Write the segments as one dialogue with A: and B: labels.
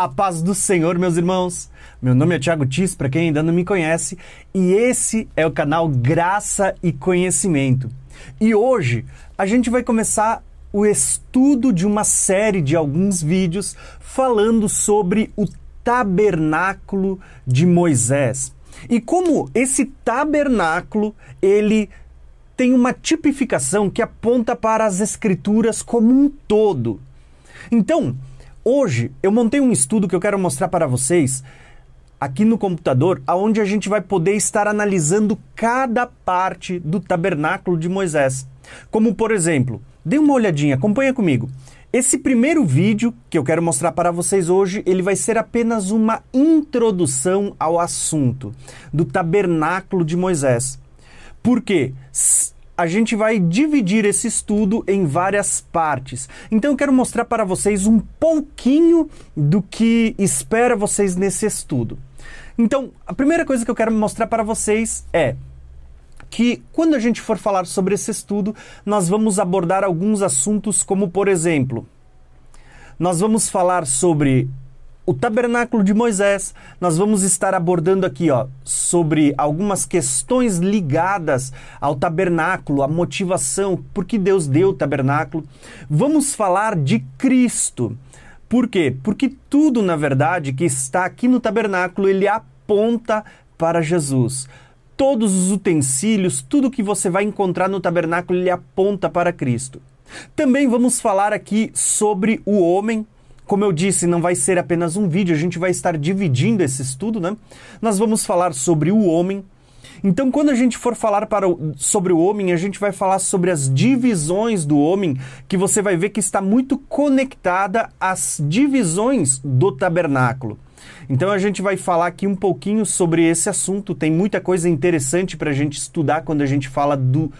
A: A paz do Senhor, meus irmãos. Meu nome é Thiago Tis, para quem ainda não me conhece, e esse é o canal Graça e Conhecimento. E hoje a gente vai começar o estudo de uma série de alguns vídeos falando sobre o tabernáculo de Moisés. E como esse tabernáculo, ele tem uma tipificação que aponta para as escrituras como um todo. Então, Hoje eu montei um estudo que eu quero mostrar para vocês aqui no computador, aonde a gente vai poder estar analisando cada parte do tabernáculo de Moisés. Como por exemplo, dê uma olhadinha, acompanha comigo. Esse primeiro vídeo que eu quero mostrar para vocês hoje, ele vai ser apenas uma introdução ao assunto do tabernáculo de Moisés. Porque a gente vai dividir esse estudo em várias partes. Então eu quero mostrar para vocês um pouquinho do que espera vocês nesse estudo. Então, a primeira coisa que eu quero mostrar para vocês é que quando a gente for falar sobre esse estudo, nós vamos abordar alguns assuntos como, por exemplo, nós vamos falar sobre o tabernáculo de Moisés. Nós vamos estar abordando aqui, ó, sobre algumas questões ligadas ao tabernáculo, a motivação, por que Deus deu o tabernáculo. Vamos falar de Cristo. Por quê? Porque tudo, na verdade, que está aqui no tabernáculo, ele aponta para Jesus. Todos os utensílios, tudo que você vai encontrar no tabernáculo, ele aponta para Cristo. Também vamos falar aqui sobre o homem, como eu disse, não vai ser apenas um vídeo, a gente vai estar dividindo esse estudo, né? Nós vamos falar sobre o homem. Então, quando a gente for falar para o, sobre o homem, a gente vai falar sobre as divisões do homem, que você vai ver que está muito conectada às divisões do tabernáculo. Então a gente vai falar aqui um pouquinho sobre esse assunto. Tem muita coisa interessante para a gente estudar quando a gente fala do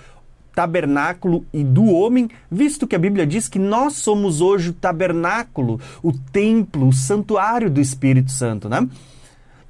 A: tabernáculo e do homem, visto que a Bíblia diz que nós somos hoje o tabernáculo, o templo, o santuário do Espírito Santo, né?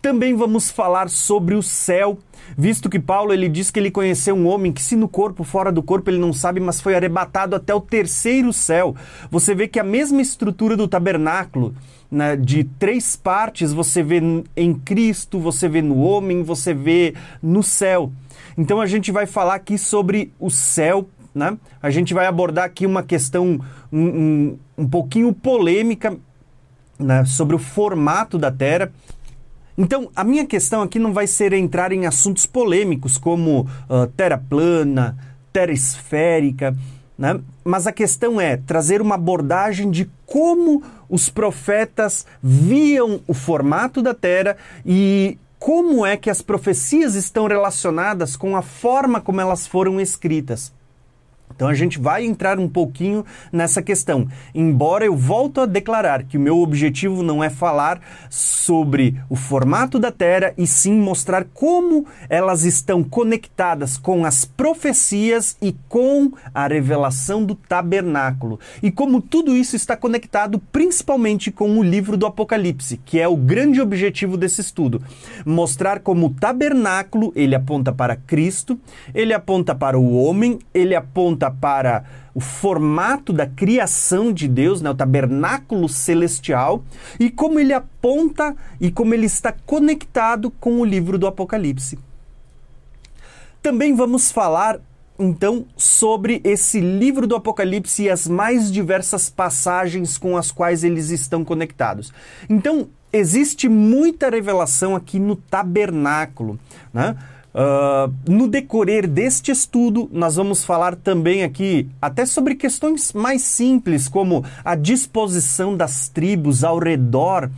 A: Também vamos falar sobre o céu, visto que Paulo ele diz que ele conheceu um homem que se no corpo, fora do corpo ele não sabe, mas foi arrebatado até o terceiro céu. Você vê que a mesma estrutura do tabernáculo, né, de três partes, você vê em Cristo, você vê no homem, você vê no céu. Então a gente vai falar aqui sobre o céu, né? A gente vai abordar aqui uma questão um, um, um pouquinho polêmica né, sobre o formato da Terra. Então, a minha questão aqui não vai ser entrar em assuntos polêmicos como uh, terra plana, terra esférica, né? mas a questão é trazer uma abordagem de como os profetas viam o formato da Terra e como é que as profecias estão relacionadas com a forma como elas foram escritas. Então a gente vai entrar um pouquinho nessa questão. Embora eu volto a declarar que o meu objetivo não é falar sobre o formato da Terra e sim mostrar como elas estão conectadas com as profecias e com a revelação do tabernáculo. E como tudo isso está conectado principalmente com o livro do Apocalipse, que é o grande objetivo desse estudo. Mostrar como o tabernáculo, ele aponta para Cristo, ele aponta para o homem, ele aponta para o formato da criação de Deus, né, o tabernáculo celestial, e como ele aponta e como ele está conectado com o livro do Apocalipse. Também vamos falar então sobre esse livro do Apocalipse e as mais diversas passagens com as quais eles estão conectados. Então, existe muita revelação aqui no tabernáculo, né? Uh, no decorrer deste estudo, nós vamos falar também aqui até sobre questões mais simples, como a disposição das tribos ao redor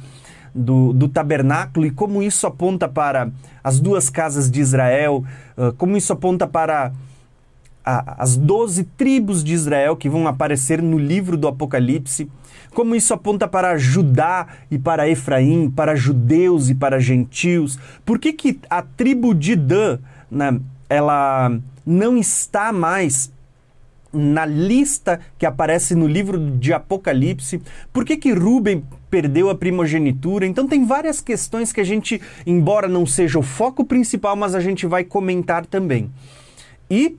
A: do, do tabernáculo e como isso aponta para as duas casas de Israel, uh, como isso aponta para a, as doze tribos de Israel que vão aparecer no livro do Apocalipse como isso aponta para Judá e para Efraim, para judeus e para gentios. Por que, que a tribo de Dan, né, ela não está mais na lista que aparece no livro de Apocalipse? Por que, que Rubem perdeu a primogenitura? Então tem várias questões que a gente, embora não seja o foco principal, mas a gente vai comentar também. E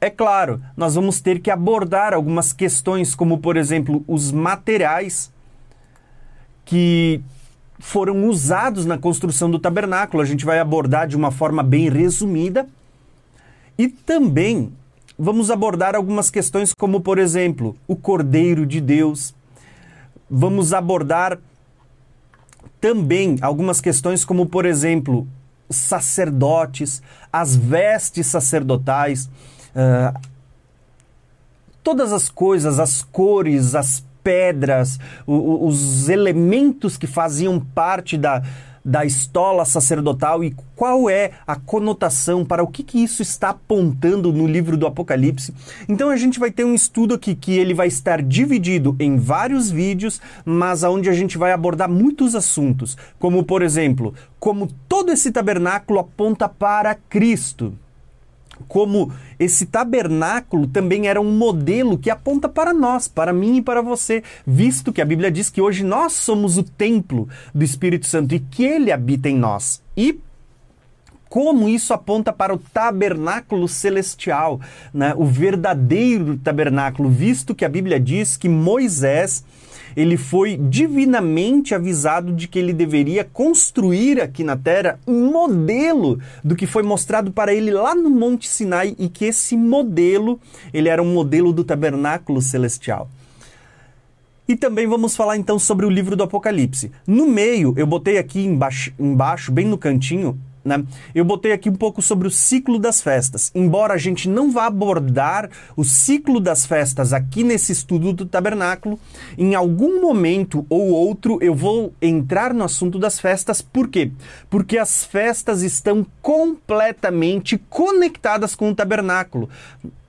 A: é claro, nós vamos ter que abordar algumas questões, como por exemplo os materiais que foram usados na construção do tabernáculo. A gente vai abordar de uma forma bem resumida. E também vamos abordar algumas questões, como, por exemplo, o Cordeiro de Deus. Vamos abordar também algumas questões, como, por exemplo, sacerdotes, as vestes sacerdotais, uh, todas as coisas, as cores, as pedras, o, os elementos que faziam parte da, da estola sacerdotal e qual é a conotação, para o que, que isso está apontando no livro do Apocalipse. Então a gente vai ter um estudo aqui que ele vai estar dividido em vários vídeos, mas aonde a gente vai abordar muitos assuntos, como por exemplo, como todo esse tabernáculo aponta para Cristo como esse tabernáculo também era um modelo que aponta para nós, para mim e para você, visto que a Bíblia diz que hoje nós somos o templo do Espírito Santo e que ele habita em nós. E como isso aponta para o tabernáculo celestial, né? o verdadeiro tabernáculo, visto que a Bíblia diz que Moisés ele foi divinamente avisado de que ele deveria construir aqui na terra um modelo do que foi mostrado para ele lá no Monte Sinai e que esse modelo, ele era um modelo do tabernáculo celestial. E também vamos falar então sobre o livro do Apocalipse. No meio, eu botei aqui embaixo, embaixo bem no cantinho, né? Eu botei aqui um pouco sobre o ciclo das festas. Embora a gente não vá abordar o ciclo das festas aqui nesse estudo do tabernáculo, em algum momento ou outro eu vou entrar no assunto das festas. Por quê? Porque as festas estão completamente conectadas com o tabernáculo.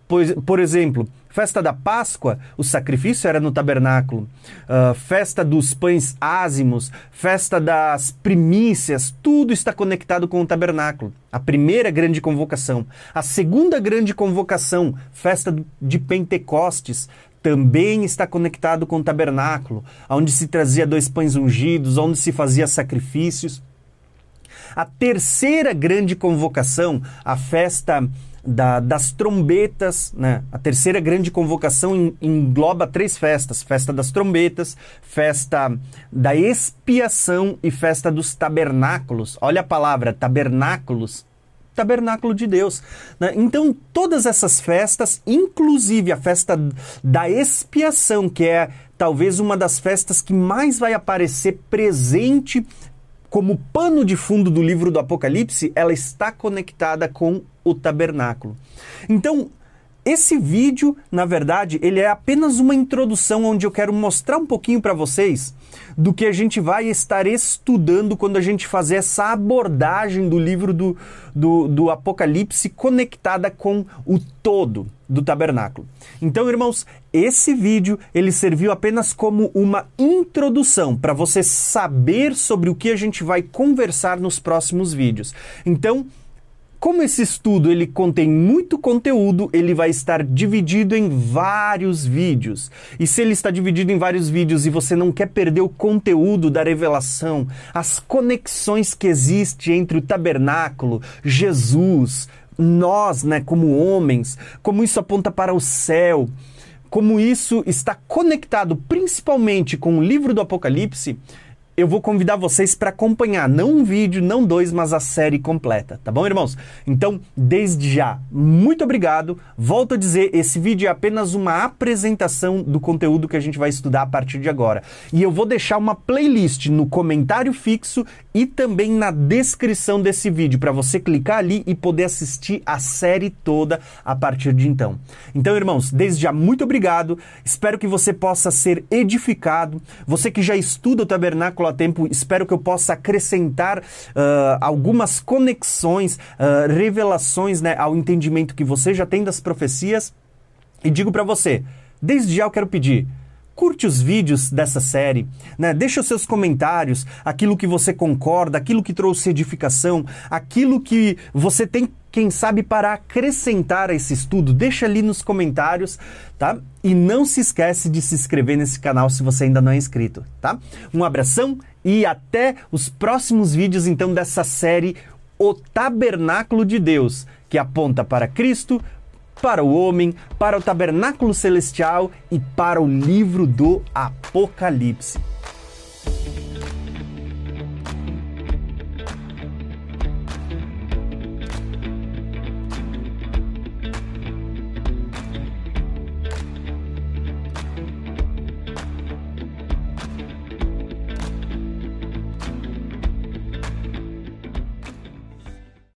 A: Pois, por exemplo, Festa da Páscoa, o sacrifício era no tabernáculo. Uh, festa dos pães ázimos, festa das primícias, tudo está conectado com o tabernáculo. A primeira grande convocação. A segunda grande convocação, festa de Pentecostes, também está conectado com o tabernáculo, onde se trazia dois pães ungidos, onde se fazia sacrifícios. A terceira grande convocação, a festa da, das trombetas, né? A terceira grande convocação engloba três festas: festa das trombetas, festa da expiação e festa dos tabernáculos. Olha a palavra tabernáculos. Tabernáculo de Deus. Né? Então, todas essas festas, inclusive a festa da expiação, que é talvez uma das festas que mais vai aparecer presente como pano de fundo do livro do Apocalipse, ela está conectada com o tabernáculo. Então, esse vídeo, na verdade, ele é apenas uma introdução onde eu quero mostrar um pouquinho para vocês do que a gente vai estar estudando quando a gente fazer essa abordagem do livro do, do, do Apocalipse conectada com o todo do tabernáculo. Então, irmãos, esse vídeo ele serviu apenas como uma introdução para você saber sobre o que a gente vai conversar nos próximos vídeos. Então, como esse estudo ele contém muito conteúdo, ele vai estar dividido em vários vídeos. E se ele está dividido em vários vídeos e você não quer perder o conteúdo da revelação, as conexões que existem entre o tabernáculo, Jesus, nós, né, como homens, como isso aponta para o céu, como isso está conectado principalmente com o livro do Apocalipse, eu vou convidar vocês para acompanhar não um vídeo, não dois, mas a série completa, tá bom, irmãos? Então, desde já, muito obrigado. Volto a dizer, esse vídeo é apenas uma apresentação do conteúdo que a gente vai estudar a partir de agora. E eu vou deixar uma playlist no comentário fixo e também na descrição desse vídeo para você clicar ali e poder assistir a série toda a partir de então. Então, irmãos, desde já muito obrigado. Espero que você possa ser edificado. Você que já estuda o tabernáculo a tempo, espero que eu possa acrescentar uh, algumas conexões, uh, revelações né, ao entendimento que você já tem das profecias. E digo para você, desde já eu quero pedir, curte os vídeos dessa série, né? Deixa os seus comentários, aquilo que você concorda, aquilo que trouxe edificação, aquilo que você tem, quem sabe, para acrescentar a esse estudo. Deixa ali nos comentários, tá? E não se esquece de se inscrever nesse canal se você ainda não é inscrito, tá? Um abração e até os próximos vídeos então dessa série O Tabernáculo de Deus, que aponta para Cristo, para o homem, para o tabernáculo celestial e para o livro do Apocalipse.